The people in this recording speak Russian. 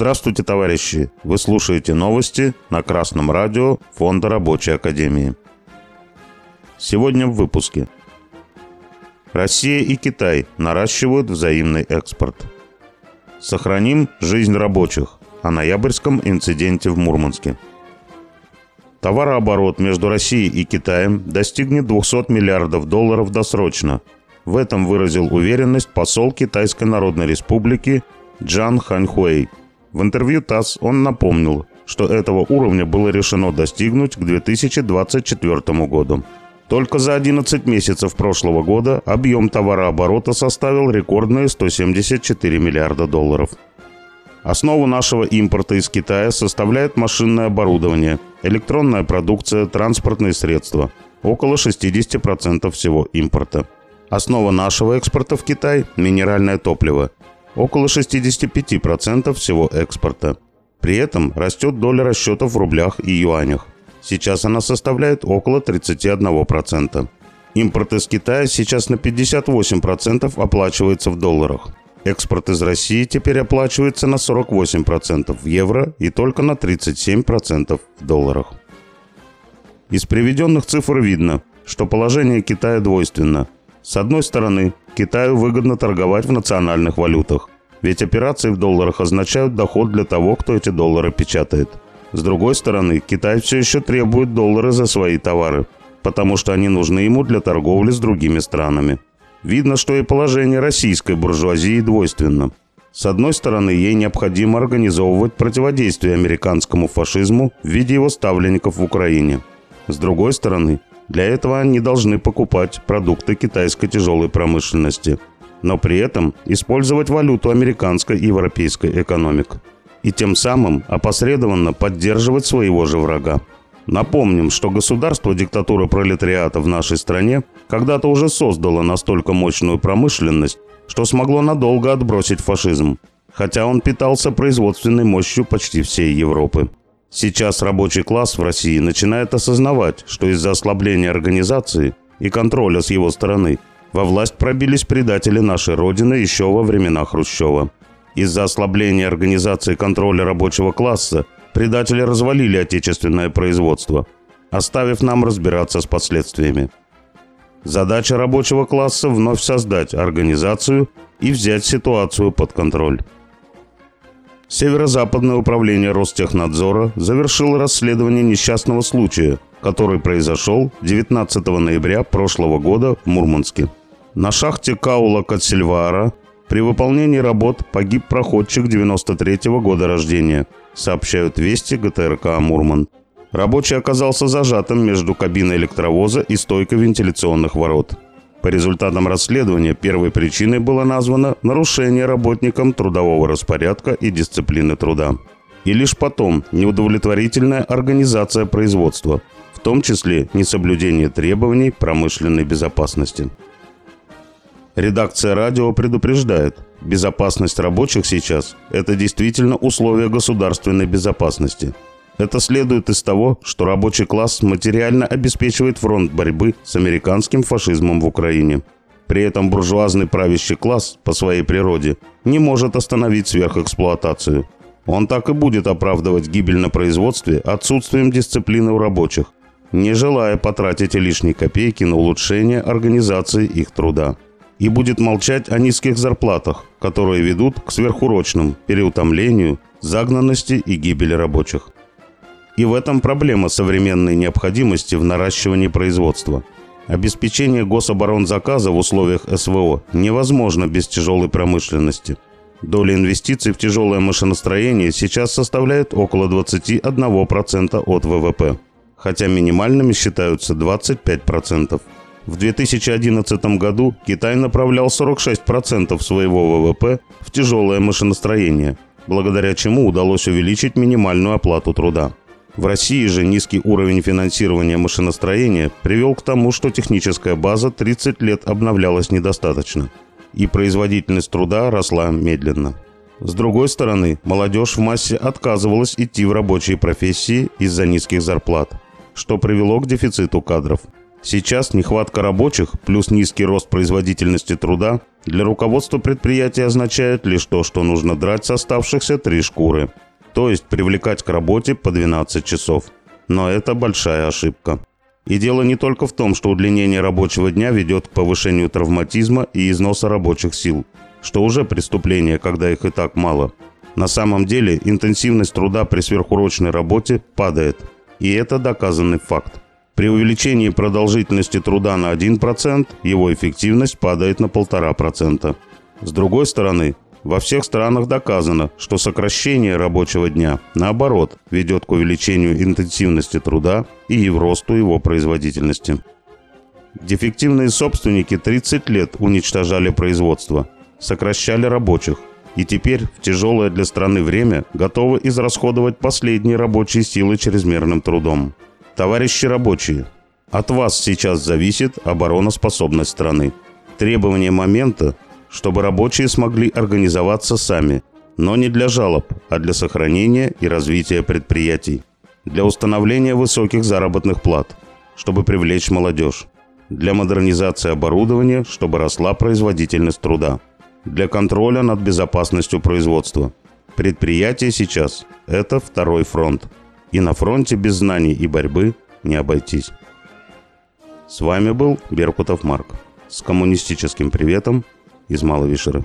Здравствуйте, товарищи! Вы слушаете новости на Красном радио Фонда Рабочей Академии. Сегодня в выпуске. Россия и Китай наращивают взаимный экспорт. Сохраним жизнь рабочих о ноябрьском инциденте в Мурманске. Товарооборот между Россией и Китаем достигнет 200 миллиардов долларов досрочно. В этом выразил уверенность посол Китайской Народной Республики Джан Ханьхуэй. В интервью ТАСС он напомнил, что этого уровня было решено достигнуть к 2024 году. Только за 11 месяцев прошлого года объем товарооборота составил рекордные 174 миллиарда долларов. Основу нашего импорта из Китая составляет машинное оборудование, электронная продукция, транспортные средства. Около 60% всего импорта. Основа нашего экспорта в Китай – минеральное топливо. Около 65% всего экспорта. При этом растет доля расчетов в рублях и юанях. Сейчас она составляет около 31%. Импорт из Китая сейчас на 58% оплачивается в долларах. Экспорт из России теперь оплачивается на 48% в евро и только на 37% в долларах. Из приведенных цифр видно, что положение Китая двойственно. С одной стороны, Китаю выгодно торговать в национальных валютах, ведь операции в долларах означают доход для того, кто эти доллары печатает. С другой стороны, Китай все еще требует доллары за свои товары, потому что они нужны ему для торговли с другими странами. Видно, что и положение российской буржуазии двойственно. С одной стороны, ей необходимо организовывать противодействие американскому фашизму в виде его ставленников в Украине. С другой стороны, для этого они должны покупать продукты китайской тяжелой промышленности, но при этом использовать валюту американской и европейской экономик. И тем самым опосредованно поддерживать своего же врага. Напомним, что государство диктатуры пролетариата в нашей стране когда-то уже создало настолько мощную промышленность, что смогло надолго отбросить фашизм, хотя он питался производственной мощью почти всей Европы. Сейчас рабочий класс в России начинает осознавать, что из-за ослабления организации и контроля с его стороны во власть пробились предатели нашей Родины еще во времена Хрущева. Из-за ослабления организации контроля рабочего класса Предатели развалили отечественное производство, оставив нам разбираться с последствиями. Задача рабочего класса – вновь создать организацию и взять ситуацию под контроль. Северо-Западное управление Ростехнадзора завершило расследование несчастного случая, который произошел 19 ноября прошлого года в Мурманске. На шахте Каула Катсильвара при выполнении работ погиб проходчик 93 -го года рождения – сообщают вести ГТРК «Мурман». Рабочий оказался зажатым между кабиной электровоза и стойкой вентиляционных ворот. По результатам расследования первой причиной было названо нарушение работникам трудового распорядка и дисциплины труда. И лишь потом неудовлетворительная организация производства, в том числе несоблюдение требований промышленной безопасности. Редакция радио предупреждает, безопасность рабочих сейчас – это действительно условие государственной безопасности. Это следует из того, что рабочий класс материально обеспечивает фронт борьбы с американским фашизмом в Украине. При этом буржуазный правящий класс по своей природе не может остановить сверхэксплуатацию. Он так и будет оправдывать гибель на производстве отсутствием дисциплины у рабочих, не желая потратить лишние копейки на улучшение организации их труда и будет молчать о низких зарплатах, которые ведут к сверхурочным, переутомлению, загнанности и гибели рабочих. И в этом проблема современной необходимости в наращивании производства. Обеспечение гособоронзаказа в условиях СВО невозможно без тяжелой промышленности. Доля инвестиций в тяжелое машиностроение сейчас составляет около 21% от ВВП, хотя минимальными считаются 25%. В 2011 году Китай направлял 46% своего ВВП в тяжелое машиностроение, благодаря чему удалось увеличить минимальную оплату труда. В России же низкий уровень финансирования машиностроения привел к тому, что техническая база 30 лет обновлялась недостаточно, и производительность труда росла медленно. С другой стороны, молодежь в массе отказывалась идти в рабочие профессии из-за низких зарплат, что привело к дефициту кадров – Сейчас нехватка рабочих плюс низкий рост производительности труда для руководства предприятия означает лишь то, что нужно драть с оставшихся три шкуры. То есть привлекать к работе по 12 часов. Но это большая ошибка. И дело не только в том, что удлинение рабочего дня ведет к повышению травматизма и износа рабочих сил, что уже преступление, когда их и так мало. На самом деле интенсивность труда при сверхурочной работе падает. И это доказанный факт. При увеличении продолжительности труда на 1% его эффективность падает на 1,5%. С другой стороны, во всех странах доказано, что сокращение рабочего дня, наоборот, ведет к увеличению интенсивности труда и росту его производительности. Дефективные собственники 30 лет уничтожали производство, сокращали рабочих, и теперь в тяжелое для страны время готовы израсходовать последние рабочие силы чрезмерным трудом. Товарищи рабочие, от вас сейчас зависит обороноспособность страны. Требование момента, чтобы рабочие смогли организоваться сами, но не для жалоб, а для сохранения и развития предприятий, для установления высоких заработных плат, чтобы привлечь молодежь, для модернизации оборудования, чтобы росла производительность труда, для контроля над безопасностью производства. Предприятие сейчас – это второй фронт – и на фронте без знаний и борьбы не обойтись. С вами был Беркутов Марк с коммунистическим приветом из Малой Вишеры.